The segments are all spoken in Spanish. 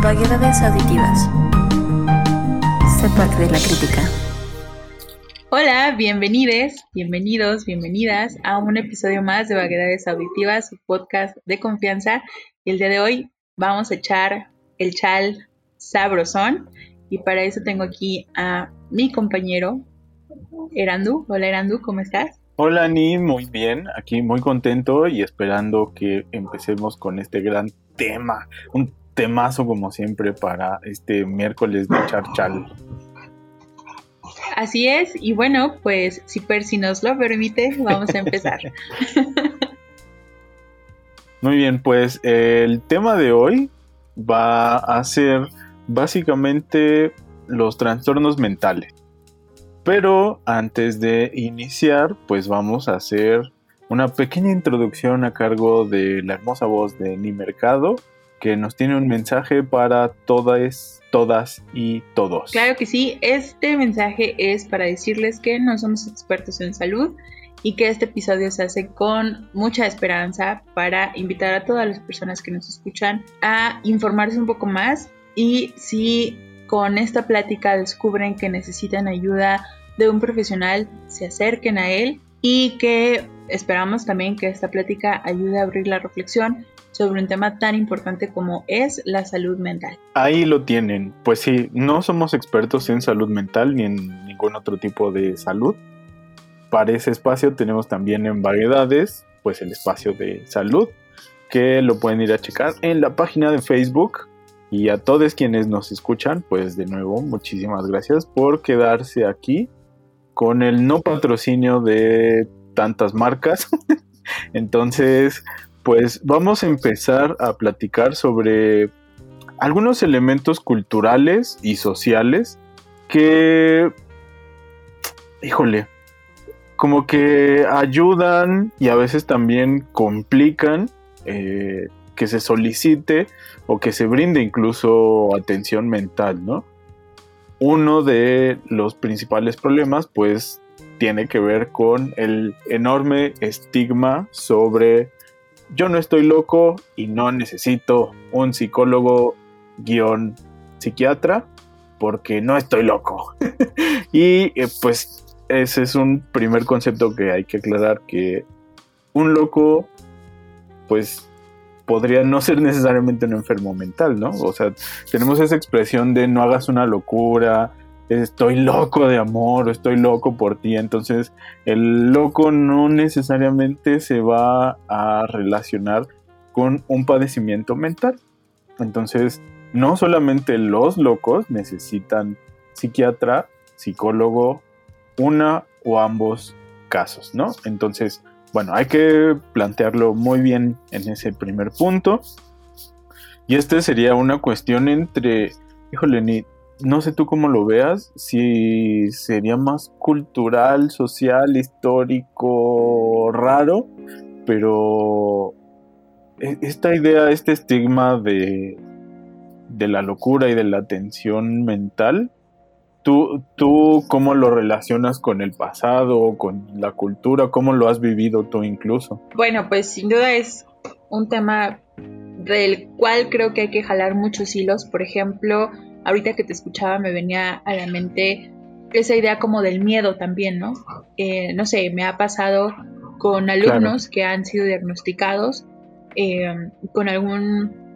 Vaguedades auditivas. Sé parte de la crítica. Hola, bienvenidos, bienvenidos, bienvenidas a un episodio más de Vaguedades Auditivas, su podcast de confianza. Y el día de hoy vamos a echar el chal sabrosón. Y para eso tengo aquí a mi compañero Erandu. Hola Erandu, ¿cómo estás? Hola Ani, muy bien, aquí muy contento y esperando que empecemos con este gran tema, un temazo como siempre para este miércoles de charchal. Así es, y bueno, pues si Percy nos lo permite, vamos a empezar. Muy bien, pues el tema de hoy va a ser básicamente los trastornos mentales. Pero antes de iniciar, pues vamos a hacer una pequeña introducción a cargo de la hermosa voz de Ni Mercado, que nos tiene un mensaje para todas, todas y todos. Claro que sí, este mensaje es para decirles que no somos expertos en salud y que este episodio se hace con mucha esperanza para invitar a todas las personas que nos escuchan a informarse un poco más y si con esta plática descubren que necesitan ayuda de un profesional se acerquen a él y que esperamos también que esta plática ayude a abrir la reflexión sobre un tema tan importante como es la salud mental. Ahí lo tienen. Pues sí, no somos expertos en salud mental ni en ningún otro tipo de salud. Para ese espacio tenemos también en variedades, pues el espacio de salud, que lo pueden ir a checar en la página de Facebook. Y a todos quienes nos escuchan, pues de nuevo, muchísimas gracias por quedarse aquí con el no patrocinio de tantas marcas. Entonces, pues vamos a empezar a platicar sobre algunos elementos culturales y sociales que, híjole, como que ayudan y a veces también complican eh, que se solicite o que se brinde incluso atención mental, ¿no? uno de los principales problemas pues tiene que ver con el enorme estigma sobre yo no estoy loco y no necesito un psicólogo guion psiquiatra porque no estoy loco. y eh, pues ese es un primer concepto que hay que aclarar que un loco pues podría no ser necesariamente un enfermo mental, ¿no? O sea, tenemos esa expresión de no hagas una locura, estoy loco de amor, estoy loco por ti. Entonces, el loco no necesariamente se va a relacionar con un padecimiento mental. Entonces, no solamente los locos necesitan psiquiatra, psicólogo, una o ambos casos, ¿no? Entonces, bueno, hay que plantearlo muy bien en ese primer punto. Y este sería una cuestión entre, híjole, ni, no sé tú cómo lo veas, si sería más cultural, social, histórico, raro, pero e, esta idea, este estigma de, de la locura y de la tensión mental, ¿Tú, ¿Tú cómo lo relacionas con el pasado, con la cultura? ¿Cómo lo has vivido tú incluso? Bueno, pues sin duda es un tema del cual creo que hay que jalar muchos hilos. Por ejemplo, ahorita que te escuchaba me venía a la mente esa idea como del miedo también, ¿no? Eh, no sé, me ha pasado con alumnos que han sido diagnosticados eh, con algún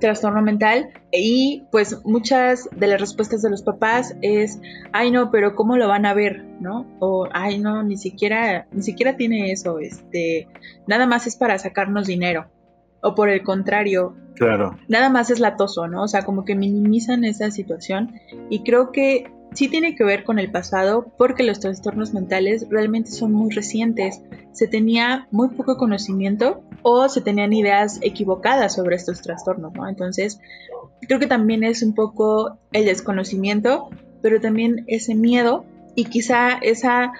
trastorno mental y pues muchas de las respuestas de los papás es ay no pero cómo lo van a ver no o ay no ni siquiera ni siquiera tiene eso este nada más es para sacarnos dinero o por el contrario claro nada más es latoso no o sea como que minimizan esa situación y creo que sí tiene que ver con el pasado porque los trastornos mentales realmente son muy recientes. Se tenía muy poco conocimiento o se tenían ideas equivocadas sobre estos trastornos, ¿no? Entonces, creo que también es un poco el desconocimiento, pero también ese miedo y quizá esa,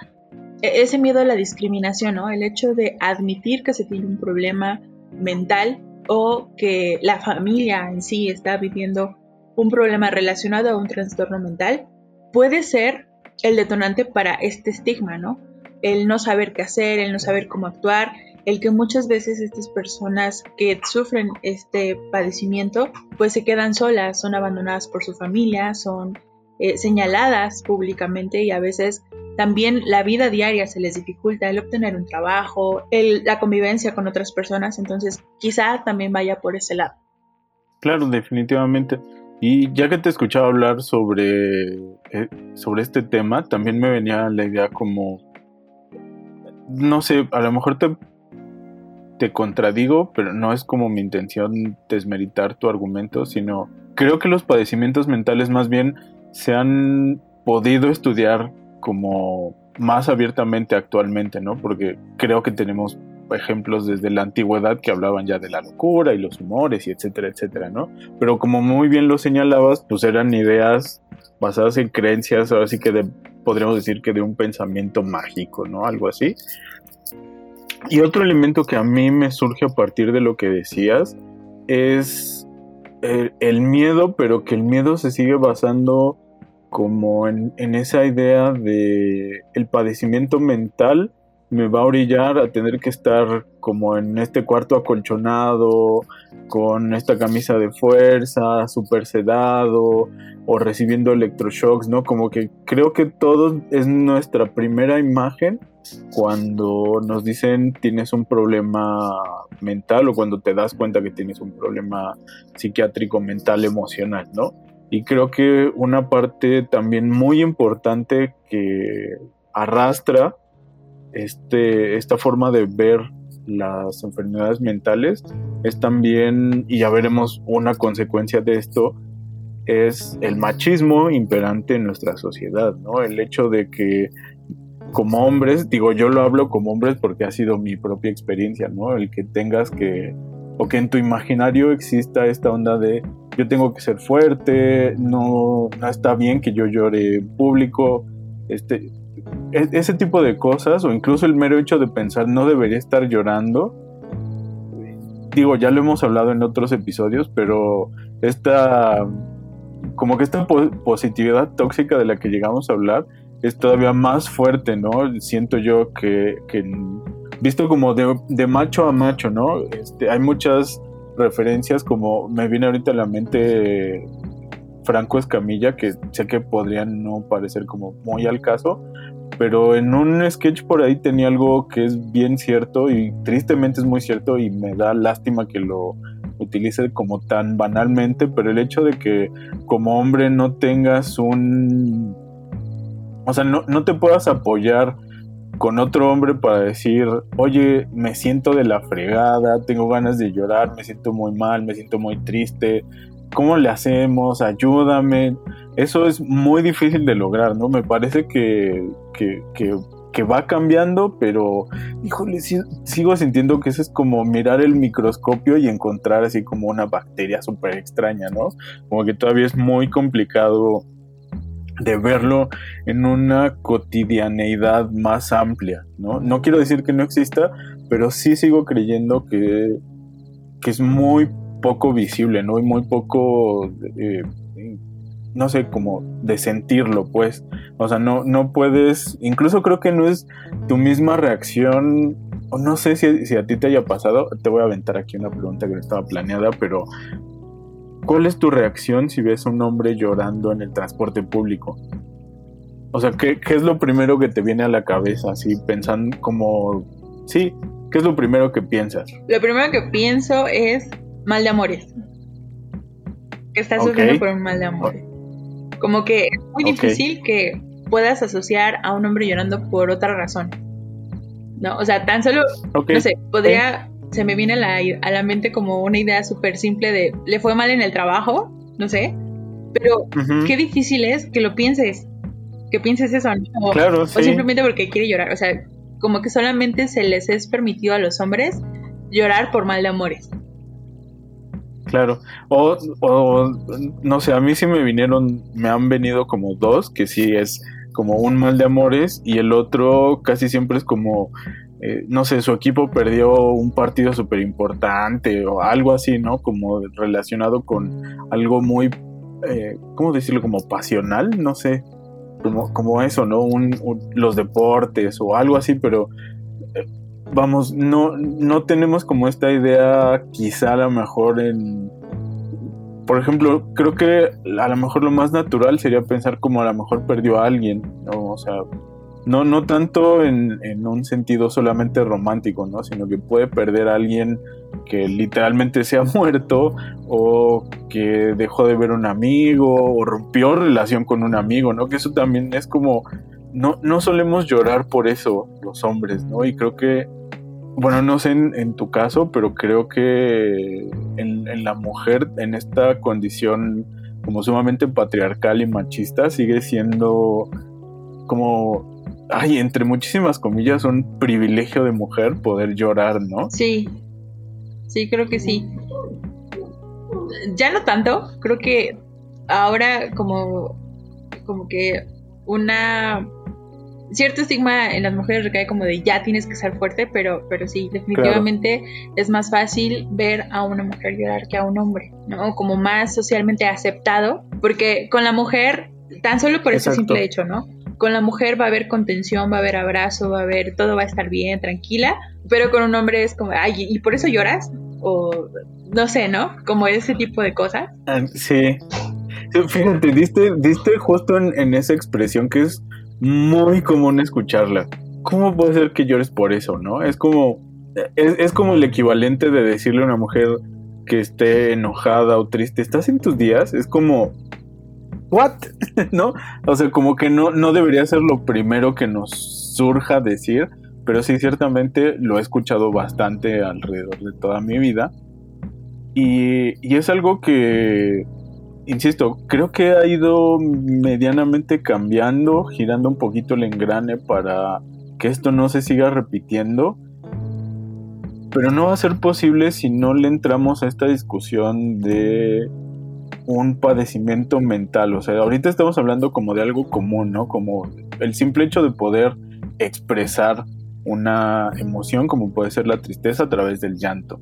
e-, ese miedo a la discriminación, ¿no? El hecho de admitir que se tiene un problema mental o que la familia en sí está viviendo un problema relacionado a un trastorno mental puede ser el detonante para este estigma, ¿no? El no saber qué hacer, el no saber cómo actuar el que muchas veces estas personas que sufren este padecimiento pues se quedan solas, son abandonadas por su familia, son eh, señaladas públicamente y a veces también la vida diaria se les dificulta, el obtener un trabajo, el, la convivencia con otras personas, entonces quizá también vaya por ese lado. Claro, definitivamente. Y ya que te escuchaba hablar sobre, eh, sobre este tema, también me venía la idea como, no sé, a lo mejor te, te contradigo, pero no es como mi intención desmeritar tu argumento, sino creo que los padecimientos mentales más bien se han podido estudiar como más abiertamente actualmente, ¿no? Porque creo que tenemos ejemplos desde la antigüedad que hablaban ya de la locura y los humores y etcétera, etcétera, ¿no? Pero como muy bien lo señalabas, pues eran ideas basadas en creencias, ahora sí que podríamos decir que de un pensamiento mágico, ¿no? Algo así. Y otro elemento que a mí me surge a partir de lo que decías es el, miedo, pero que el miedo se sigue basando como en, esa idea de el padecimiento mental me va a orillar a tener que estar como en este cuarto acolchonado, con esta camisa de fuerza, super sedado, o recibiendo electroshocks, ¿no? Como que creo que todo es nuestra primera imagen cuando nos dicen tienes un problema mental o cuando te das cuenta que tienes un problema psiquiátrico mental emocional, ¿no? Y creo que una parte también muy importante que arrastra este, esta forma de ver las enfermedades mentales es también, y ya veremos una consecuencia de esto, es el machismo imperante en nuestra sociedad, ¿no? El hecho de que como hombres, digo yo lo hablo como hombres porque ha sido mi propia experiencia, ¿no? El que tengas que, o que en tu imaginario exista esta onda de yo tengo que ser fuerte, no, no está bien que yo llore en público, este, e, ese tipo de cosas, o incluso el mero hecho de pensar no debería estar llorando, digo, ya lo hemos hablado en otros episodios, pero esta, como que esta positividad tóxica de la que llegamos a hablar es todavía más fuerte, ¿no? Siento yo que, visto como de, de, macho a macho, ¿no? Este, hay muchas referencias como me viene ahorita a la mente Franco Escamilla, que sé que podrían no parecer como muy al caso, pero en un sketch por ahí tenía algo que es bien cierto y tristemente es muy cierto y me da lástima que lo utilice como tan banalmente, pero el hecho de que como hombre no tengas un... O sea, no, no te puedas apoyar con otro hombre para decir, oye, me siento de la fregada, tengo ganas de llorar, me siento muy mal, me siento muy triste, ¿cómo le hacemos? Ayúdame. Eso es muy difícil de lograr, ¿no? Me parece que, que, va cambiando, pero, híjole, sigo sintiendo que eso es como mirar el microscopio y encontrar así como una bacteria súper extraña, ¿no? Como que todavía es muy complicado de verlo en una cotidianeidad más amplia, ¿no? No quiero decir que no exista, pero sí sigo creyendo que, que es muy poco visible, ¿no? Y muy poco, eh, no sé, como de sentirlo, pues. O sea, no, no puedes, incluso creo que no es tu misma reacción, no sé si, si a ti te haya pasado, te voy a aventar aquí una pregunta que no estaba planeada, pero ¿Cuál es tu reacción si ves a un hombre llorando en el transporte público? O sea, ¿qué, es lo primero que te viene a la cabeza? Así pensando como... Sí, ¿qué es lo primero que piensas? Lo primero que pienso es mal de amores. Que estás sufriendo por un mal de amores. Como que es muy difícil que puedas asociar a un hombre llorando por otra razón. No, o sea, tan solo, no sé, podría se me viene a la, a la mente como una idea súper simple de le fue mal en el trabajo, no sé, pero qué difícil es que lo pienses, que pienses eso, o, claro, o simplemente porque quiere llorar, o sea, como que solamente se les es permitido a los hombres llorar por mal de amores. Claro, o, o no sé, a mí sí me vinieron, me han venido como dos, que sí es como un mal de amores y el otro casi siempre es como eh, no sé, su equipo perdió un partido súper importante o algo así, ¿no? Como relacionado con algo muy, eh, ¿cómo decirlo? Como pasional, no sé, como, como eso, ¿no? Un, los deportes o algo así, pero eh, vamos, no, no tenemos como esta idea, quizá a lo mejor en. Por ejemplo, creo que a lo mejor lo más natural sería pensar como a lo mejor perdió a alguien, ¿no? O sea, no, no tanto en, en, un sentido solamente romántico, ¿no? Sino que puede perder a alguien que literalmente se ha muerto o que dejó de ver un amigo o rompió relación con un amigo, ¿no? Que eso también es como, no, no solemos llorar por eso los hombres, ¿no? Y creo que, bueno, no sé en, tu caso, pero creo que en, en la mujer, en esta condición como sumamente patriarcal y machista, sigue siendo como ay, entre muchísimas comillas, un privilegio de mujer poder llorar, ¿no? Sí, sí, creo que sí. Ya no tanto, creo que ahora como, como que una cierto estigma en las mujeres recae como de ya tienes que ser fuerte, pero, pero sí, definitivamente es más fácil ver a una mujer llorar que a un hombre, ¿no? Como más socialmente aceptado, porque con la mujer, tan solo por ese simple hecho, ¿no? Con la mujer va a haber contención, va a haber abrazo, va a haber, todo va a estar bien, tranquila, pero con un hombre es como, ay, ¿y por eso lloras? O no sé, ¿no? Como ese tipo de cosas. Ah, sí. Fíjate, diste, diste justo en, esa expresión que es muy común escucharla. ¿Cómo puede ser que llores por eso, no? Es como, es, es como el equivalente de decirle a una mujer que esté enojada o triste, ¿estás en tus días? Es como, ¿what? ¿No? O sea, como que no, no debería ser lo primero que nos surja decir, pero sí, ciertamente lo he escuchado bastante alrededor de toda mi vida. Y, y es algo que, insisto, creo que ha ido medianamente cambiando, girando un poquito el engrane para que esto no se siga repitiendo. Pero no va a ser posible si no le entramos a esta discusión de un padecimiento mental. O sea, ahorita estamos hablando como de algo común, ¿no? Como el simple hecho de poder expresar una emoción como puede ser la tristeza a través del llanto.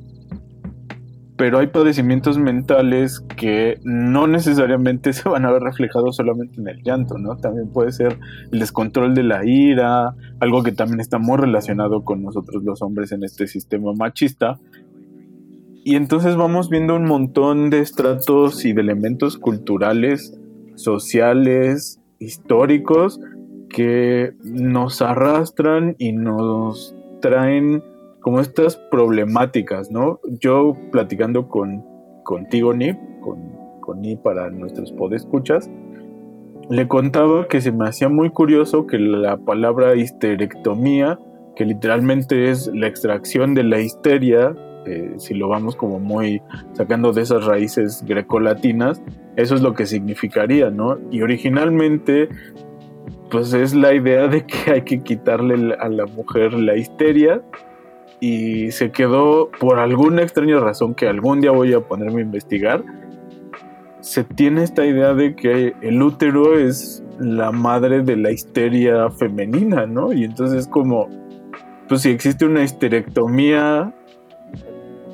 Pero hay padecimientos mentales que no necesariamente se van a ver reflejados solamente en el llanto, ¿no? También puede ser el descontrol de la ira, algo que también está muy relacionado con nosotros los hombres en este sistema machista, y entonces vamos viendo un montón de estratos y de elementos culturales, sociales, históricos, que nos arrastran y nos traen como estas problemáticas, ¿no? Yo platicando con contigo, Ni, con, con Ni para nuestros podescuchas, le contaba que se me hacía muy curioso que la palabra histerectomía, que literalmente es la extracción de la histeria eh, si lo vamos como muy sacando de esas raíces grecolatinas, eso es lo que significaría, ¿no? Y originalmente, pues es la idea de que hay que quitarle a la mujer la histeria y se quedó por alguna extraña razón que algún día voy a ponerme a investigar. Se tiene esta idea de que el útero es la madre de la histeria femenina, ¿no? Y entonces como, pues si existe una histerectomía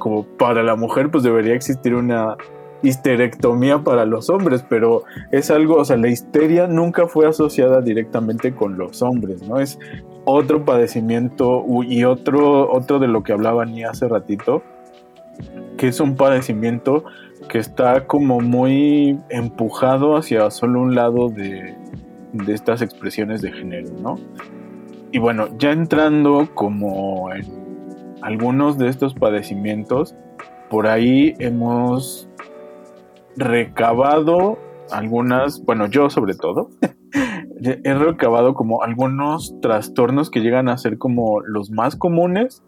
como para la mujer, pues debería existir una histerectomía para los hombres, pero es algo, o sea, la histeria nunca fue asociada directamente con los hombres, ¿no? Es otro padecimiento y otro, otro de lo que hablaba ni hace ratito, que es un padecimiento que está como muy empujado hacia solo un lado de, de estas expresiones de género, ¿no? Y bueno, ya entrando como en algunos de estos padecimientos, por ahí hemos recabado algunas, bueno, yo sobre todo, he recabado como algunos trastornos que llegan a ser como los más comunes,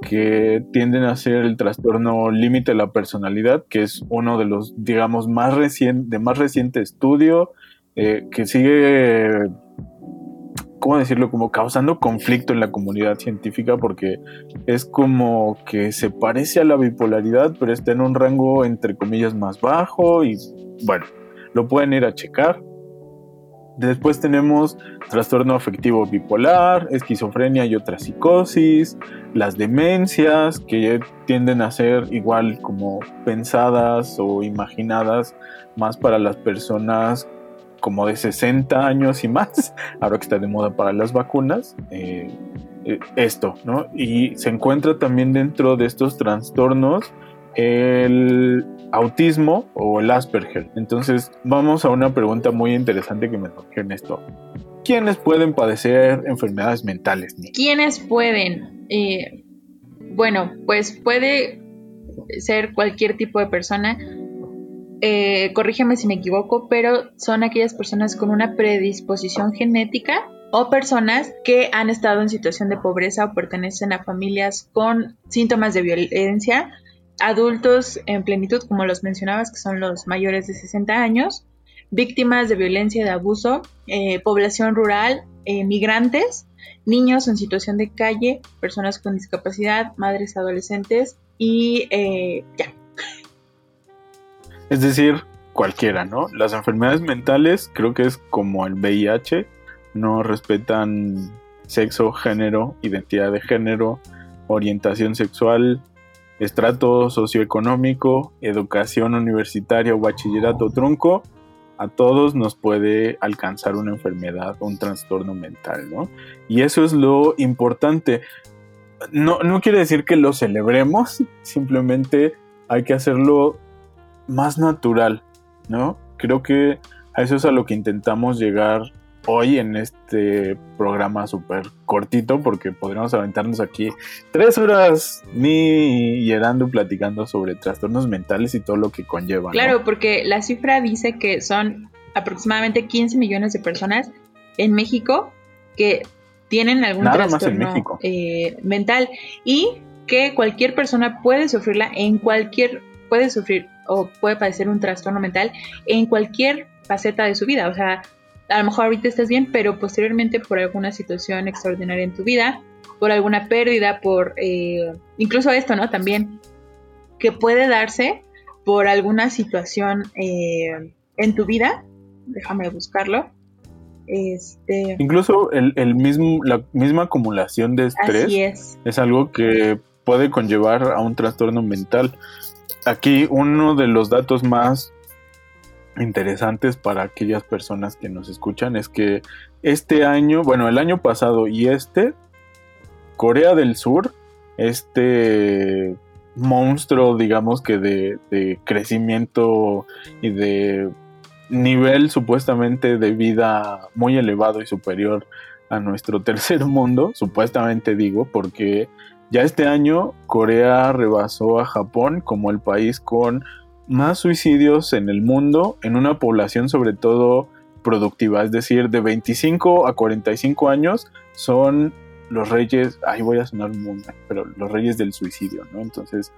que tienden a ser el trastorno límite de la personalidad, que es uno de los, digamos, más de más reciente estudio, eh, que sigue ¿cómo decirlo? Como causando conflicto en la comunidad científica porque es como que se parece a la bipolaridad, pero está en un rango entre comillas más bajo y bueno, lo pueden ir a checar. Después tenemos trastorno afectivo bipolar, esquizofrenia y otra psicosis, las demencias que tienden a ser igual como pensadas o imaginadas más para las personas como de 60 años y más, ahora que está de moda para las vacunas, eh, eh, esto, ¿no? Y se encuentra también dentro de estos trastornos el autismo o el Asperger. Entonces, vamos a una pregunta muy interesante que me surgió en esto. ¿Quiénes pueden padecer enfermedades mentales? ¿Quiénes pueden? Eh, bueno, pues puede ser cualquier tipo de persona. Eh, corrígeme si me equivoco, pero son aquellas personas con una predisposición genética o personas que han estado en situación de pobreza o pertenecen a familias con síntomas de violencia, adultos en plenitud, como los mencionabas, que son los mayores de 60 años, víctimas de violencia de abuso, eh, población rural, migrantes, niños en situación de calle, personas con discapacidad, madres adolescentes y eh, ya. Es decir, cualquiera, ¿no? Las enfermedades mentales creo que es como el VIH, no respetan sexo, género, identidad de género, orientación sexual, estrato socioeconómico, educación universitaria o bachillerato trunco, a todos nos puede alcanzar una enfermedad, un trastorno mental, ¿no? Y eso es lo importante. No, no quiere decir que lo celebremos, simplemente hay que hacerlo más natural, ¿no? Creo que a eso es a lo que intentamos llegar hoy en este programa súper cortito, porque podríamos aventarnos aquí tres horas ni y Erando platicando sobre trastornos mentales y todo lo que conlleva. Claro, porque la cifra dice que son aproximadamente 15 millones de personas en México que tienen algún trastorno eh, mental y que cualquier persona puede sufrirla en cualquier, puede sufrir o puede padecer un trastorno mental en cualquier faceta de su vida. O sea, a lo mejor ahorita estás bien, pero posteriormente por alguna situación extraordinaria en tu vida, por alguna pérdida, por eh, incluso esto, ¿no? También que puede darse por alguna situación eh, en tu vida, déjame buscarlo. Este... Incluso el, mismo, la misma acumulación de estrés es. es algo que puede conllevar a un trastorno mental. Aquí uno de los datos más interesantes para aquellas personas que nos escuchan es que este año, bueno, el año pasado y este, Corea del Sur, este monstruo, digamos que de, de crecimiento y de nivel supuestamente de vida muy elevado y superior a nuestro tercer mundo, supuestamente digo, porque ya este año Corea rebasó a Japón como el país con más suicidios en el mundo en una población sobre todo productiva, es decir, de 25 a 45 años son los reyes, ay voy a sonar muy pero los reyes del suicidio, ¿no? Entonces,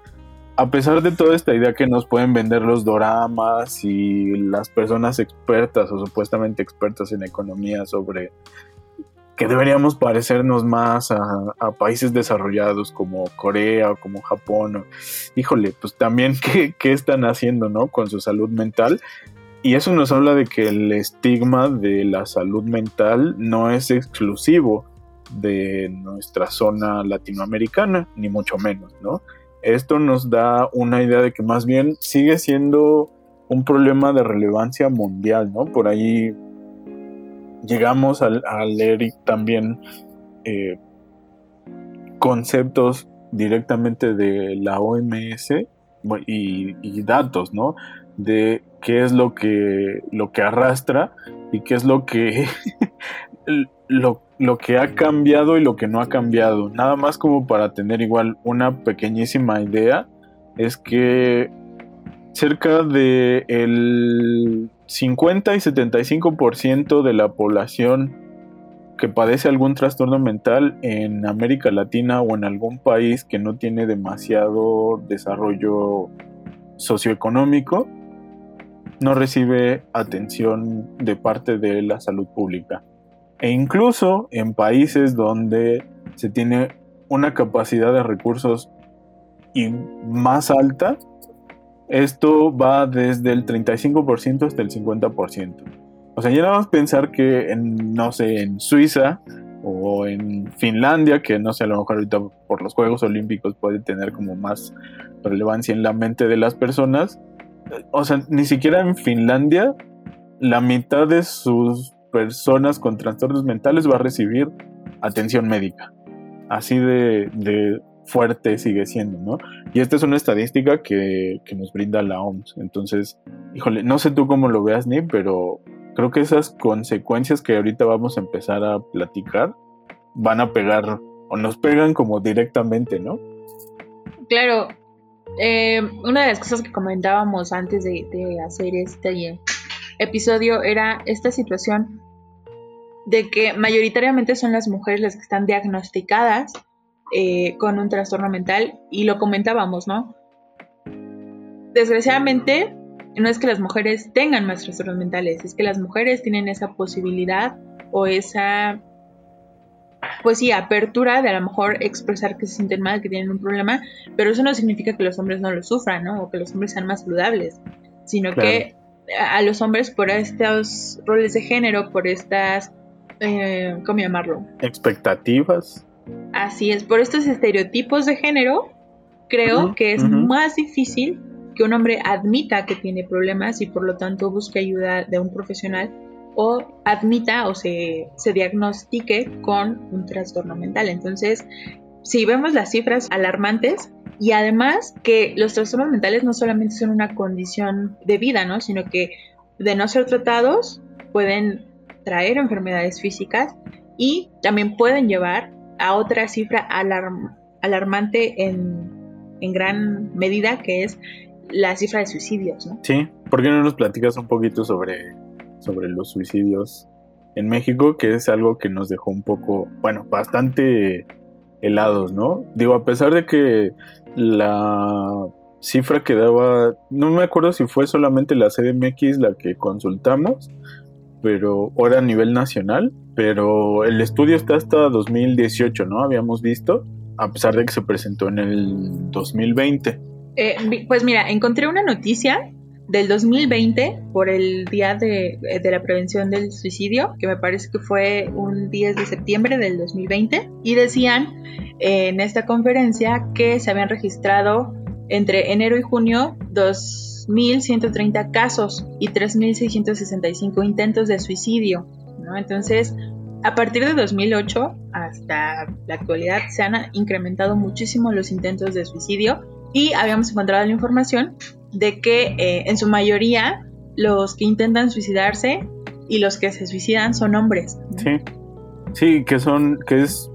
a pesar de toda esta idea que nos pueden vender los doramas y las personas expertas o supuestamente expertas en economía sobre que deberíamos parecernos más a, países desarrollados como Corea o como Japón. híjole, pues también ¿qué, están haciendo ¿no? con su salud mental. Y eso nos habla de que el estigma de la salud mental no es exclusivo de nuestra zona latinoamericana, ni mucho menos, ¿no? Esto nos da una idea de que más bien sigue siendo un problema de relevancia mundial, ¿no? Por ahí llegamos a, leer también eh, conceptos directamente de la OMS y, datos, ¿no? De qué es lo que, lo que arrastra y qué es lo que, lo, lo que ha cambiado y lo que no ha cambiado. Nada más como para tener igual una pequeñísima idea, es que cerca de el 50 y 75% de la población que padece algún trastorno mental en América Latina o en algún país que no tiene demasiado desarrollo socioeconómico no recibe atención de parte de la salud pública. E incluso en países donde se tiene una capacidad de recursos y más alta, esto va desde el 35% hasta el 50%. O sea, ya nada más pensar que en, no sé, en Suiza o en Finlandia, que no sé, a lo mejor ahorita por los Juegos Olímpicos puede tener como más relevancia en la mente de las personas. O sea, ni siquiera en Finlandia la mitad de sus personas con trastornos mentales va a recibir atención médica. Así de, de fuerte sigue siendo, ¿no? Y esta es una estadística que, nos brinda la OMS. Entonces, híjole, no sé tú cómo lo veas, ni, pero creo que esas consecuencias que ahorita vamos a empezar a platicar van a pegar o nos pegan como directamente, ¿no? Claro. Eh, una de las cosas que comentábamos antes de hacer este episodio era esta situación de que mayoritariamente son las mujeres las que están diagnosticadas eh, con un trastorno mental y lo comentábamos, ¿no? Desgraciadamente, no es que las mujeres tengan más trastornos mentales, es que las mujeres tienen esa posibilidad o esa, pues sí, apertura de a lo mejor expresar que se sienten mal, que tienen un problema, pero eso no significa que los hombres no lo sufran, ¿no? O que los hombres sean más saludables, sino que a los hombres por estos roles de género, por estas, eh, ¿cómo llamarlo? Expectativas. Así es, por estos estereotipos de género, creo que es más difícil que un hombre admita que tiene problemas y por lo tanto busque ayuda de un profesional o admita o se, se diagnostique con un trastorno mental. Entonces, si vemos las cifras alarmantes y además que los trastornos mentales no solamente son una condición de vida, ¿no? sino que de no ser tratados pueden traer enfermedades físicas y también pueden llevar a otra cifra alarmante en, gran medida, que es la cifra de suicidios. ¿no? Sí, ¿por qué no nos platicas un poquito sobre, sobre los suicidios en México, que es algo que nos dejó un poco, bueno, bastante helados, ¿no? Digo, a pesar de que la cifra que daba, no me acuerdo si fue solamente la CDMX la que consultamos, pero ahora a nivel nacional, pero el estudio está hasta 2018, ¿no? Habíamos visto, a pesar de que se presentó en el 2020. Eh, pues mira, encontré una noticia del 2020 por el Día de, de, la Prevención del Suicidio, que me parece que fue un 10 de septiembre del 2020, y decían en esta conferencia que se habían registrado entre enero y junio dos 1.130 casos y 3.665 intentos de suicidio. Entonces, a partir de 2008 hasta la actualidad se han incrementado muchísimo los intentos de suicidio y habíamos encontrado la información de que eh, en su mayoría los que intentan suicidarse y los que se suicidan son hombres. Sí, sí, que son, que es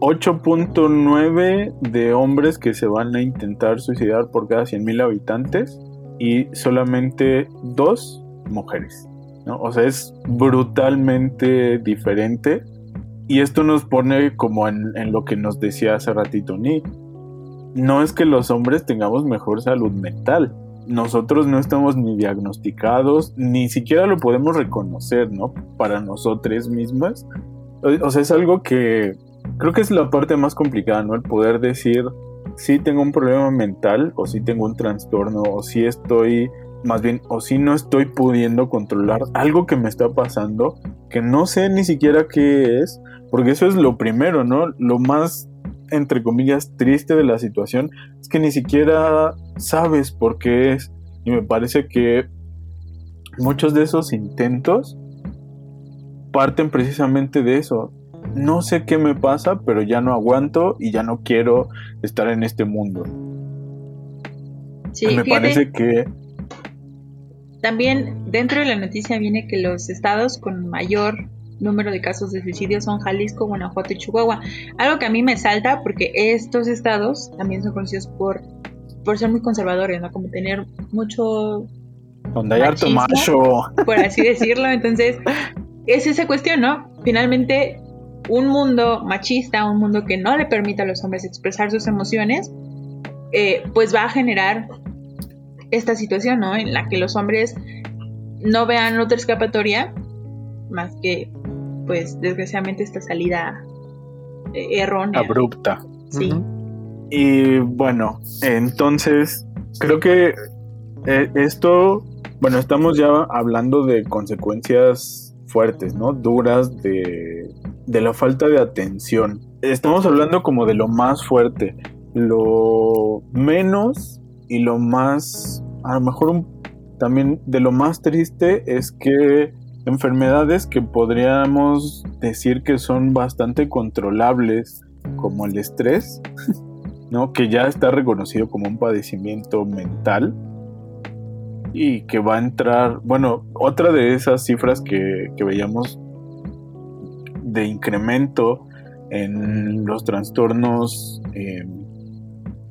8.9 de hombres que se van a intentar suicidar por cada 100.000 habitantes y solamente dos mujeres. ¿no? O sea, es brutalmente diferente. Y esto nos pone como en, lo que nos decía hace ratito Ni. No es que los hombres tengamos mejor salud mental. Nosotros no estamos ni diagnosticados, ni siquiera lo podemos reconocer, ¿no? Para nosotros mismas. O sea, es algo que creo que es la parte más complicada, ¿no? El poder decir, si tengo un problema mental o si tengo un trastorno o si estoy más bien o si no estoy pudiendo controlar algo que me está pasando que no sé ni siquiera qué es porque eso es lo primero no lo más entre comillas triste de la situación es que ni siquiera sabes por qué es. Y me parece que muchos de esos intentos parten precisamente de eso no sé qué me pasa, pero ya no aguanto y ya no quiero estar en este mundo. Sí, me parece que... También dentro de la noticia viene que los estados con mayor número de casos de suicidio son Jalisco, Guanajuato y Chihuahua. Algo que a mí me salta porque estos estados también son conocidos por, por ser muy conservadores, ¿no? Como tener mucho... Donde hay harto macho. Por así decirlo. Entonces, es esa cuestión, ¿no? Finalmente, un mundo machista, un mundo que no le permite a los hombres expresar sus emociones, eh, pues va a generar esta situación, ¿no? En la que los hombres no vean otra escapatoria más que, pues, desgraciadamente esta salida eh, errónea. Abrupta. Sí. Y bueno, entonces, creo que eh, esto, bueno, estamos ya hablando de consecuencias fuertes, ¿no? Duras de de la falta de atención. Estamos hablando como de lo más fuerte, lo menos y lo más, a lo mejor también de lo más triste es que enfermedades que podríamos decir que son bastante controlables como el estrés, ¿no? Que ya está reconocido como un padecimiento mental y que va a entrar, bueno, otra de esas cifras que, veíamos de incremento en los trastornos eh,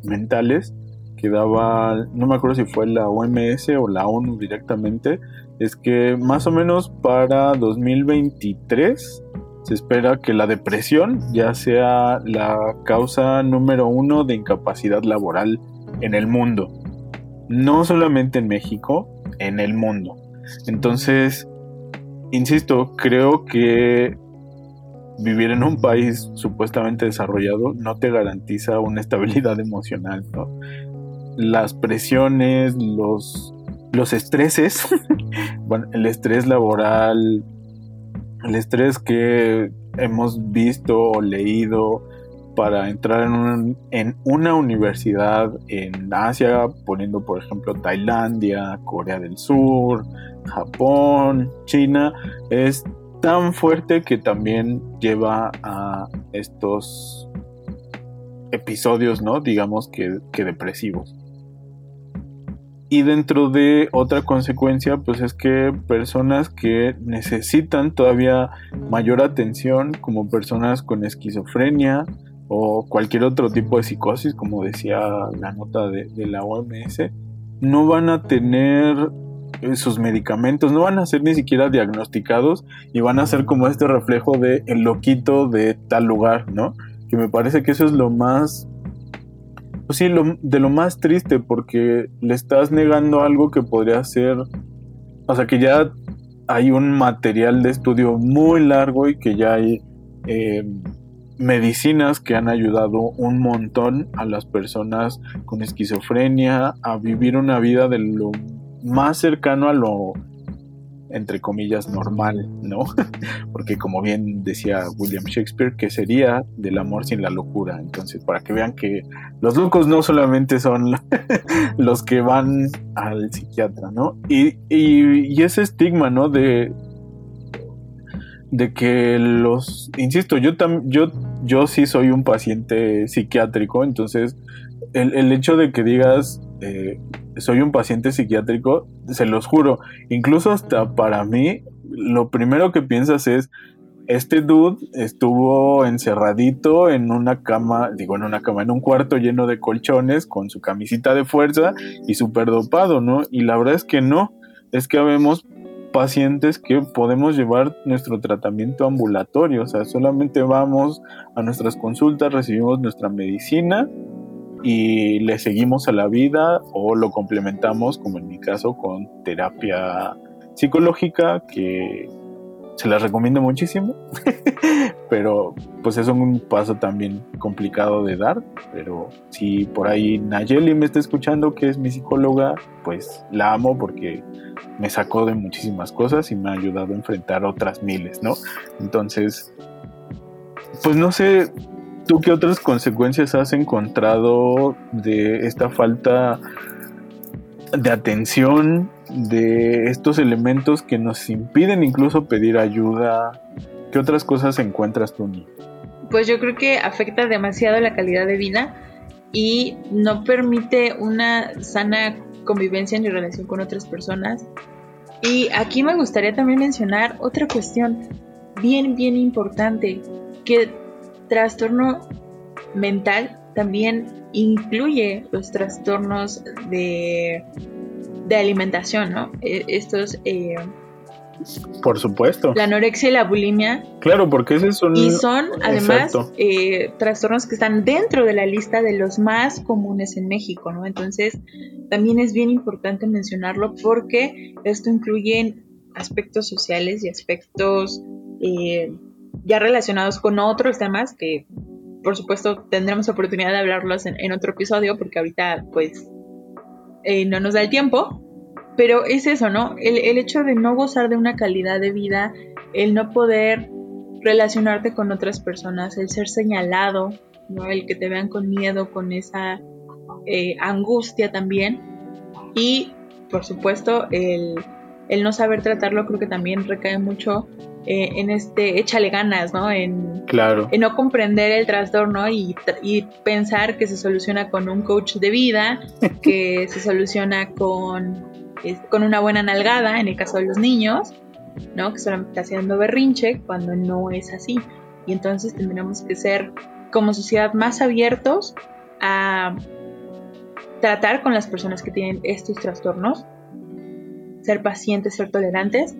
mentales que daba, no me acuerdo si fue la OMS o la ONU directamente, es que más o menos para 2023 se espera que la depresión ya sea la causa número uno de incapacidad laboral en el mundo. No solamente en México, en el mundo. Entonces, insisto, creo que vivir en un país supuestamente desarrollado no te garantiza una estabilidad emocional, Las presiones, los, los estreses, bueno, el estrés laboral, el estrés que hemos visto o leído para entrar en, en, una universidad en Asia, poniendo por ejemplo Tailandia, Corea del Sur, Japón, China, es tan fuerte que también lleva a estos episodios, ¿no? Digamos que, que depresivos. Y dentro de otra consecuencia, pues es que personas que necesitan todavía mayor atención, como personas con esquizofrenia o cualquier otro tipo de psicosis, como decía la nota de, la OMS, no van a tener sus medicamentos, no van a ser ni siquiera diagnosticados y van a ser como este reflejo de el loquito de tal lugar, ¿no? Que me parece que eso es lo más pues sí, de lo más triste, porque le estás negando algo que podría ser, o sea, que ya hay un material de estudio muy largo y que ya hay eh, medicinas que han ayudado un montón a las personas con esquizofrenia a vivir una vida de lo más cercano a lo entre comillas, normal, ¿no? Porque como bien decía William Shakespeare, que sería del amor sin la locura. Entonces, para que vean que los locos no solamente son los que van al psiquiatra, ¿no? Y, ese estigma, ¿no? De, de que los, insisto, yo, yo, yo sí soy un paciente psiquiátrico, entonces el, el hecho de que digas... Eh, soy un paciente psiquiátrico, se los juro, incluso hasta para mí, lo primero que piensas es, este dude estuvo encerradito en una cama, digo en una cama, en un cuarto lleno de colchones con su camisita de fuerza y súper dopado, ¿no? Y la verdad es que no, es que habemos pacientes que podemos llevar nuestro tratamiento ambulatorio, o sea, solamente vamos a nuestras consultas, recibimos nuestra medicina y le seguimos a la vida o lo complementamos, como en mi caso, con terapia psicológica que se la recomiendo muchísimo, pero pues es un paso también complicado de dar, pero si por ahí Nayeli me está escuchando que es mi psicóloga, pues la amo porque me sacó de muchísimas cosas y me ha ayudado a enfrentar otras miles, ¿no? Entonces, pues no sé, ¿Tú qué otras consecuencias has encontrado de esta falta de atención, de estos elementos que nos impiden incluso pedir ayuda? ¿Qué otras cosas encuentras tú, Pues yo creo que afecta demasiado la calidad de vida y no permite una sana convivencia ni relación con otras personas. Y aquí me gustaría también mencionar otra cuestión bien, bien importante, que trastorno mental también incluye los trastornos de, de alimentación, ¿no? E, estos... Eh, por supuesto. La anorexia y la bulimia. Claro, porque ese son... Y son además eh, trastornos que están dentro de la lista de los más comunes en México, ¿no? Entonces, también es bien importante mencionarlo porque esto incluye aspectos sociales y aspectos eh, ya relacionados con otros temas que por supuesto tendremos oportunidad de hablarlos en, otro episodio porque ahorita pues eh, no nos da el tiempo. Pero es eso, ¿no? El, el hecho de no gozar de una calidad de vida, el no poder relacionarte con otras personas, el ser señalado, ¿no? El que te vean con miedo, con esa eh, angustia también. Y, por supuesto, el el no saber tratarlo creo que también recae mucho eh, en este échale ganas, ¿no? En, claro. en no comprender el trastorno y, y, pensar que se soluciona con un coach de vida, que se soluciona con, con una buena nalgada, en el caso de los niños, ¿no? Que solamente está haciendo berrinche cuando no es así. Y entonces tendremos que ser como sociedad más abiertos a tratar con las personas que tienen estos trastornos, ser pacientes, ser tolerantes,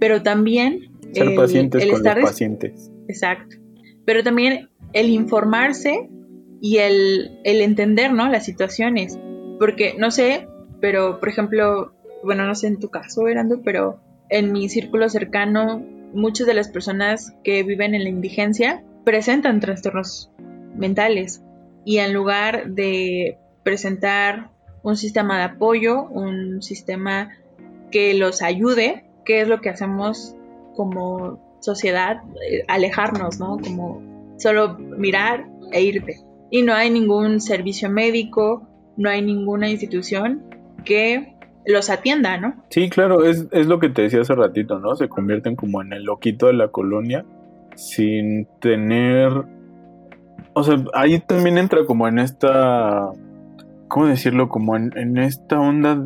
pero también ser pacientes con los pacientes. Exacto. Pero también el informarse y el, el entender, ¿no? Las situaciones. Porque, no sé, pero, por ejemplo, bueno, no sé en tu caso, Verando, pero en mi círculo cercano, muchas de las personas que viven en la indigencia presentan trastornos mentales. Y en lugar de presentar un sistema de apoyo, un sistema que los ayude, ¿qué es lo que hacemos como sociedad? Eh, alejarnos, ¿no? Como solo mirar e irte. Y no hay ningún servicio médico, no hay ninguna institución que los atienda, ¿no? Sí, claro, es, es lo que te decía hace ratito, ¿no? Se convierten como en el loquito de la colonia sin tener... O sea, ahí también entra como en esta ¿cómo decirlo? Como en, esta onda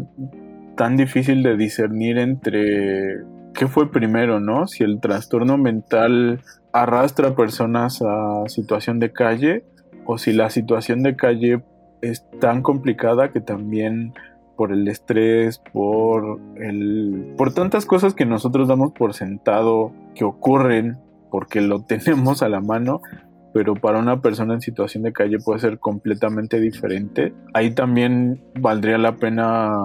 tan difícil de discernir entre qué fue primero, ¿no? Si el trastorno mental arrastra a personas a situación de calle o si la situación de calle es tan complicada que también por el estrés, por el por tantas cosas que nosotros damos por sentado que ocurren porque lo tenemos a la mano, pero para una persona en situación de calle puede ser completamente diferente. Ahí también valdría la pena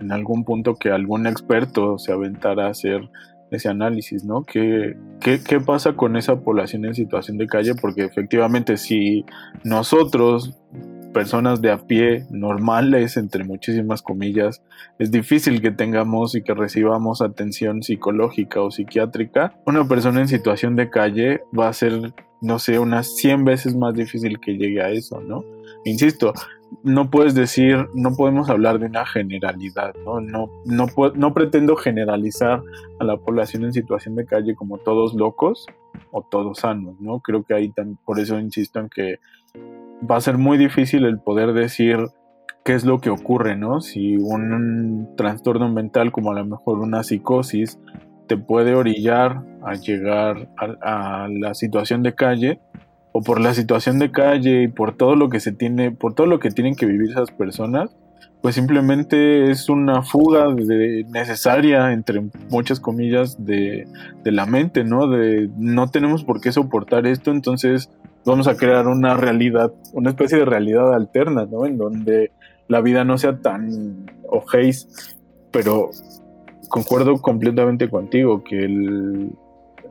en algún punto que algún experto se aventara a hacer ese análisis, ¿no? ¿Qué, qué, qué pasa con esa población en situación de calle? Porque efectivamente si nosotros personas de a pie normales, entre muchísimas comillas, es difícil que tengamos y que recibamos atención psicológica o psiquiátrica. Una persona en situación de calle va a ser, no sé, unas 100 veces más difícil que llegue a eso, ¿no? Insisto, no puedes decir, no podemos hablar de una generalidad, ¿no? No, no, no pretendo generalizar a la población en situación de calle como todos locos o todos sanos, ¿no? Creo que ahí por eso insisto en que va a ser muy difícil el poder decir qué es lo que ocurre, ¿no? Si un trastorno mental como a lo mejor una psicosis te puede orillar a llegar a, la situación de calle o por la situación de calle y por todo lo que se tiene, por todo lo que tienen que vivir esas personas, pues simplemente es una fuga necesaria, entre muchas comillas, de, de, la mente, ¿no? De no tenemos por qué soportar esto, entonces vamos a crear una realidad, una especie de realidad alterna, ¿no? En donde la vida no sea tan ojéis, pero concuerdo completamente contigo que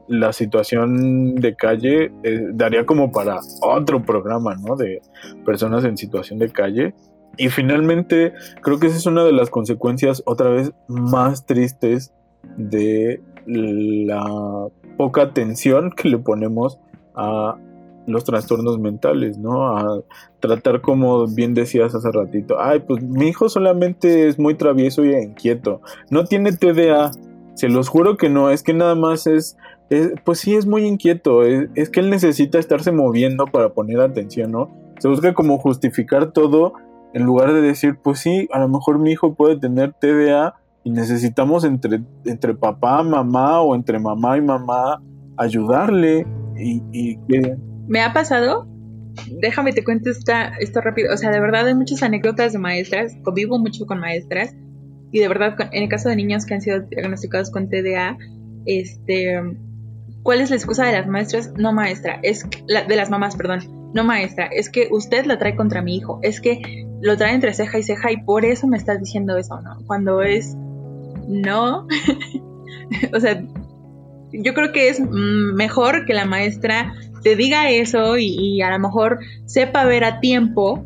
la situación de calle eh, daría como para otro programa, ¿no? De personas en situación de calle. Y finalmente, creo que esa es una de las consecuencias otra vez más tristes de la poca atención que le ponemos a los trastornos mentales, ¿no? A tratar como bien decías hace ratito, ay, pues mi hijo solamente es muy travieso y inquieto, no tiene TDA, se los juro que no, es que nada más es, pues sí es muy inquieto, es, que él necesita estarse moviendo para poner atención, ¿no? Se busca como justificar todo en lugar de decir, pues sí, a lo mejor mi hijo puede tener TDA y necesitamos entre, entre papá, mamá o entre mamá y mamá ayudarle y, y que me ha pasado, déjame te cuento esta, esto rápido, o sea, de verdad hay muchas anécdotas de maestras, convivo mucho con maestras, y de verdad, en el caso de niños que han sido diagnosticados con TDA, este, ¿cuál es la excusa de las maestras? No maestra, es de las mamás, perdón, no maestra, es que usted la trae contra mi hijo, es que lo trae entre ceja y ceja y por eso me estás diciendo eso, ¿no? Cuando es no, o sea, yo creo que es mejor que la maestra te diga eso y, a lo mejor sepa ver a tiempo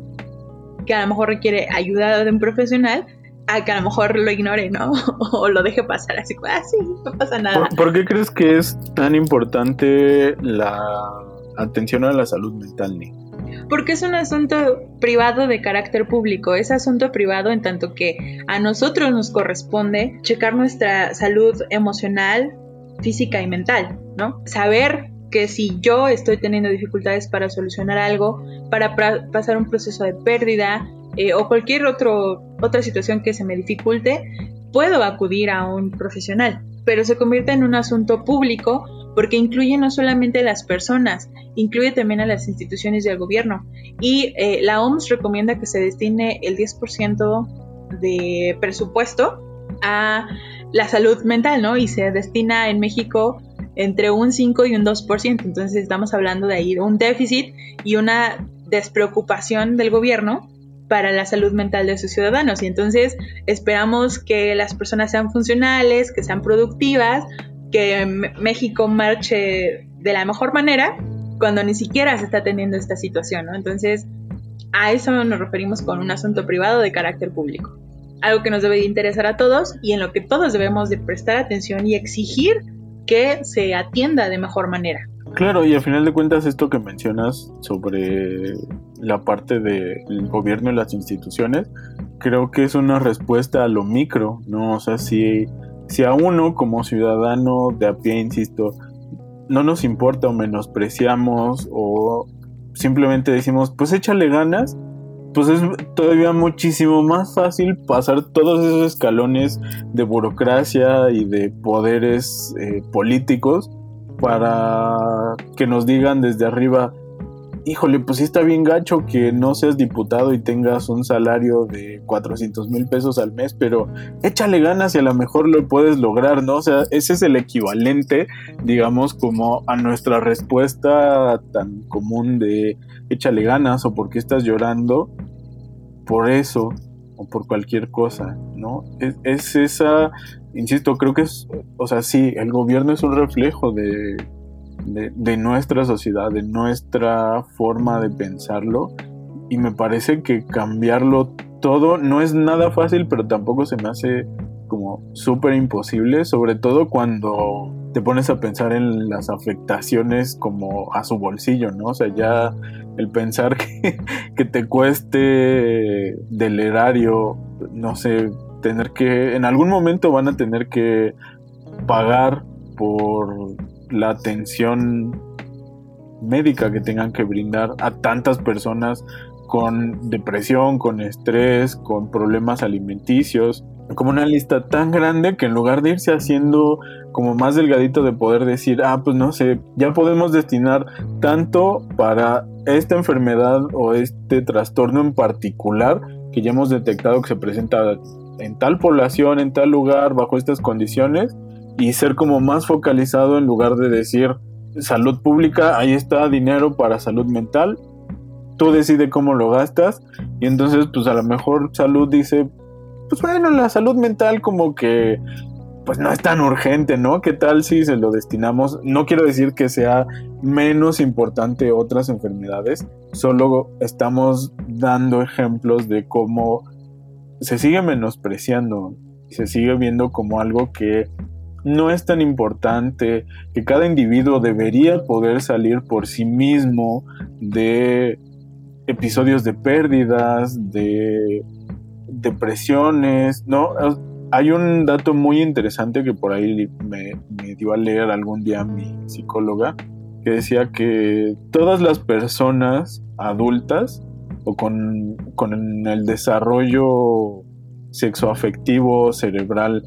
que a lo mejor requiere ayuda de un profesional a que a lo mejor lo ignore, ¿no? o lo deje pasar así, ah, sí, no pasa nada. ¿Por, qué crees que es tan importante la atención a la salud mental, ni. Porque es un asunto privado de carácter público, es asunto privado en tanto que a nosotros nos corresponde checar nuestra salud emocional, física y mental, ¿no? Saber que si yo estoy teniendo dificultades para solucionar algo, para pasar un proceso de pérdida eh, o cualquier otro, otra situación que se me dificulte, puedo acudir a un profesional, pero se convierte en un asunto público porque incluye no solamente a las personas, incluye también a las instituciones del gobierno. Y eh, la OMS recomienda que se destine el 10% de presupuesto a la salud mental, ¿no? Y se destina en México entre un 5 y un 2%. Entonces estamos hablando de ahí un déficit y una despreocupación del gobierno para la salud mental de sus ciudadanos. Y entonces esperamos que las personas sean funcionales, que sean productivas, que México marche de la mejor manera cuando ni siquiera se está teniendo esta situación, ¿no? Entonces, a eso nos referimos con un asunto privado de carácter público. Algo que nos debe de interesar a todos y en lo que todos debemos de prestar atención y exigir que se atienda de mejor manera. Claro, y al final de cuentas esto que mencionas sobre la parte del gobierno y las instituciones, creo que es una respuesta a lo micro, ¿no? O sea, si, si a uno como ciudadano de a pie, insisto, no nos importa o menospreciamos o simplemente decimos, pues échale ganas, pues es todavía muchísimo más fácil pasar todos esos escalones de burocracia y de poderes eh, políticos para que nos digan desde arriba, híjole, pues sí está bien gacho que no seas diputado y tengas un salario de 400 mil pesos al mes, pero échale ganas y a lo mejor lo puedes lograr, ¿no? O sea, ese es el equivalente, digamos, como a nuestra respuesta tan común de échale ganas o por qué estás llorando por eso o por cualquier cosa, ¿no? Es, esa, insisto, creo que es, o sea, sí, el gobierno es un reflejo de, de, nuestra sociedad, de nuestra forma de pensarlo, y me parece que cambiarlo todo no es nada fácil, pero tampoco se me hace como súper imposible, sobre todo cuando te pones a pensar en las afectaciones como a su bolsillo, ¿no? O sea, ya el pensar que, que te cueste del erario, no sé, tener que, en algún momento van a tener que pagar por la atención médica que tengan que brindar a tantas personas con depresión, con estrés, con problemas alimenticios, como una lista tan grande que en lugar de irse haciendo como más delgadito de poder decir, ah, pues no sé, ya podemos destinar tanto para esta enfermedad o este trastorno en particular que ya hemos detectado que se presenta en tal población, en tal lugar, bajo estas condiciones, y ser como más focalizado en lugar de decir salud pública, ahí está dinero para salud mental, tú decides cómo lo gastas, y entonces pues a lo mejor salud dice, pues bueno, la salud mental como que pues no es tan urgente, ¿no? ¿Qué tal si se lo destinamos? No quiero decir que sea menos importante otras enfermedades, solo estamos dando ejemplos de cómo se sigue menospreciando, se sigue viendo como algo que no es tan importante, que cada individuo debería poder salir por sí mismo de episodios de pérdidas, de depresiones, ¿no? Hay un dato muy interesante que por ahí me, dio a leer algún día mi psicóloga, que decía que todas las personas adultas o con, con el desarrollo sexoafectivo cerebral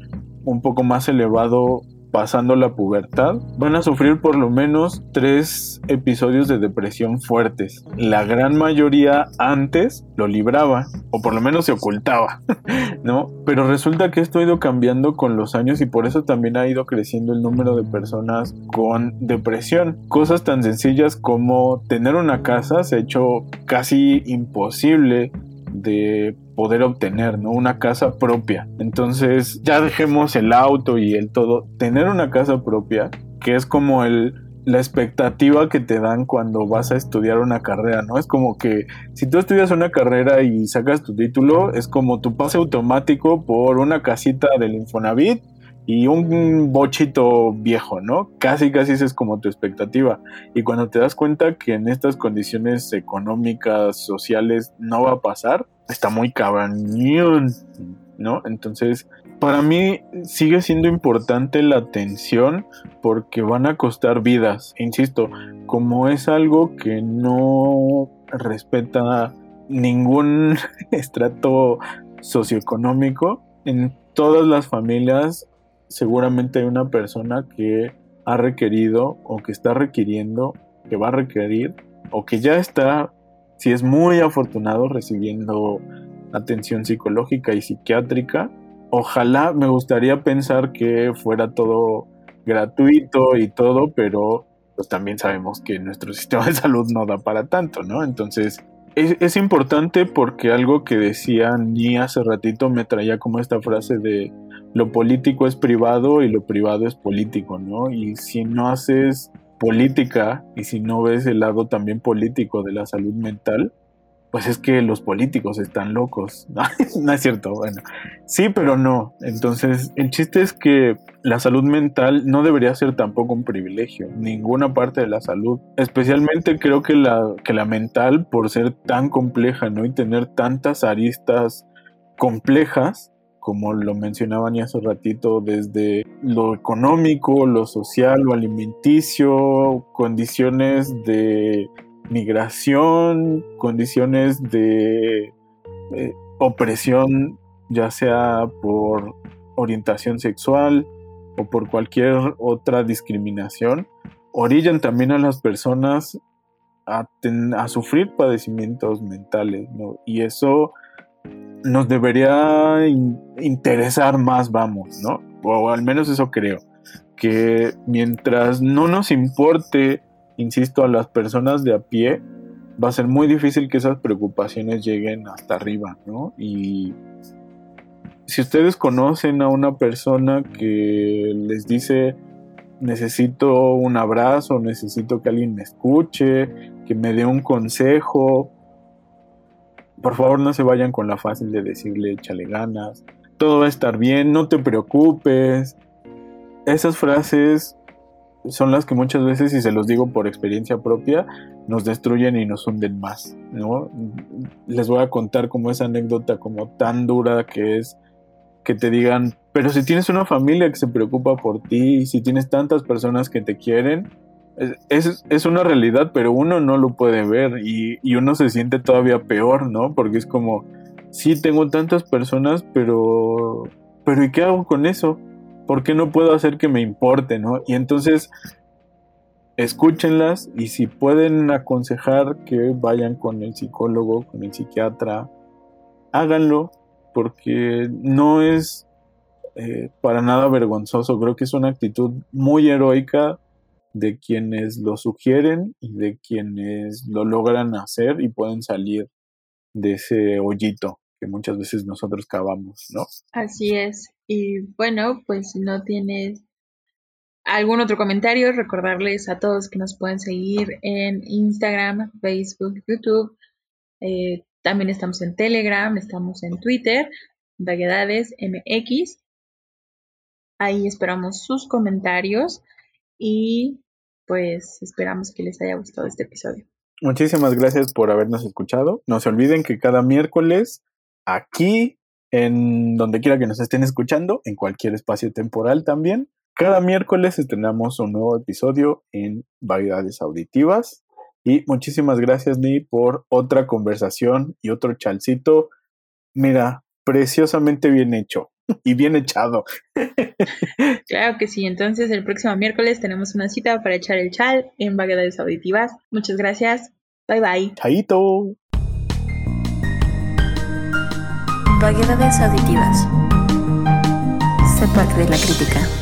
un poco más elevado pasando la pubertad, van a sufrir por lo menos tres episodios de depresión fuertes. La gran mayoría antes lo libraba, o por lo menos se ocultaba, ¿no? Pero resulta que esto ha ido cambiando con los años y por eso también ha ido creciendo el número de personas con depresión. Cosas tan sencillas como tener una casa se ha hecho casi imposible de poder obtener, ¿no? Una casa propia. Entonces, ya dejemos el auto y el todo. Tener una casa propia, que es como el, la expectativa que te dan cuando vas a estudiar una carrera, ¿no? Es como que si tú estudias una carrera y sacas tu título, es como tu pase automático por una casita del Infonavit y un bochito viejo, ¿no? Casi, casi esa es como tu expectativa. Y cuando te das cuenta que en estas condiciones económicas, sociales, no va a pasar, está muy cabañón, ¿no? Entonces, para mí sigue siendo importante la atención porque van a costar vidas. Insisto, como es algo que no respeta ningún estrato socioeconómico, en todas las familias seguramente hay una persona que ha requerido o que está requiriendo, que va a requerir o que ya está, si es muy afortunado, recibiendo atención psicológica y psiquiátrica. Ojalá me gustaría pensar que fuera todo gratuito y todo, pero pues también sabemos que nuestro sistema de salud no da para tanto, ¿no? Entonces, es, importante porque algo que decía Ni hace ratito me traía como esta frase de lo político es privado y lo privado es político, ¿no? Y si no haces política y si no ves el lado también político de la salud mental, pues es que los políticos están locos. no es cierto, bueno, sí, pero no. Entonces, el chiste es que la salud mental no debería ser tampoco un privilegio, ninguna parte de la salud. Especialmente creo que la, que la mental, por ser tan compleja, ¿no? Y tener tantas aristas complejas, como lo mencionaban ya hace ratito, desde lo económico, lo social, lo alimenticio, condiciones de migración, condiciones de eh, opresión, ya sea por orientación sexual o por cualquier otra discriminación, orillan también a las personas a, sufrir padecimientos mentales, Y eso nos debería interesar más, vamos, ¿no? O al menos eso creo, que mientras no nos importe insisto, a las personas de a pie, va a ser muy difícil que esas preocupaciones lleguen hasta arriba, ¿no? Y si ustedes conocen a una persona que les dice, necesito un abrazo, necesito que alguien me escuche, que me dé un consejo, por favor no se vayan con la fácil de decirle échale ganas, todo va a estar bien, no te preocupes. Esas frases son las que muchas veces, y se los digo por experiencia propia, nos destruyen y nos hunden más, ¿no? Les voy a contar como esa anécdota como tan dura que es que te digan, pero si tienes una familia que se preocupa por ti, si tienes tantas personas que te quieren, es, es una realidad, pero uno no lo puede ver y, y uno se siente todavía peor, ¿no? Porque es como, sí, tengo tantas personas, pero, pero ¿y qué hago con eso? ¿por qué no puedo hacer que me importe, no? Y entonces, escúchenlas y si pueden aconsejar que vayan con el psicólogo, con el psiquiatra, háganlo, porque no es eh, para nada vergonzoso, creo que es una actitud muy heroica de quienes lo sugieren y de quienes lo logran hacer y pueden salir de ese hoyito que muchas veces nosotros cavamos, ¿no? Así es. Y bueno, pues si no tienes algún otro comentario, recordarles a todos que nos pueden seguir en Instagram, Facebook, YouTube. Eh, también estamos en Telegram, estamos en Twitter, Vaguedades MX. Ahí esperamos sus comentarios y pues esperamos que les haya gustado este episodio. Muchísimas gracias por habernos escuchado. No se olviden que cada miércoles aquí, en donde quiera que nos estén escuchando, en cualquier espacio temporal también. Cada miércoles estrenamos un nuevo episodio en Variedades Auditivas. Y muchísimas gracias, Ni, por otra conversación y otro chalcito. Mira, preciosamente bien hecho y bien echado. Claro que sí. Entonces, el próximo miércoles tenemos una cita para echar el chal en Variedades Auditivas. Muchas gracias. Bye bye. Chaito. Vaguedades auditivas. Sé parte de la crítica.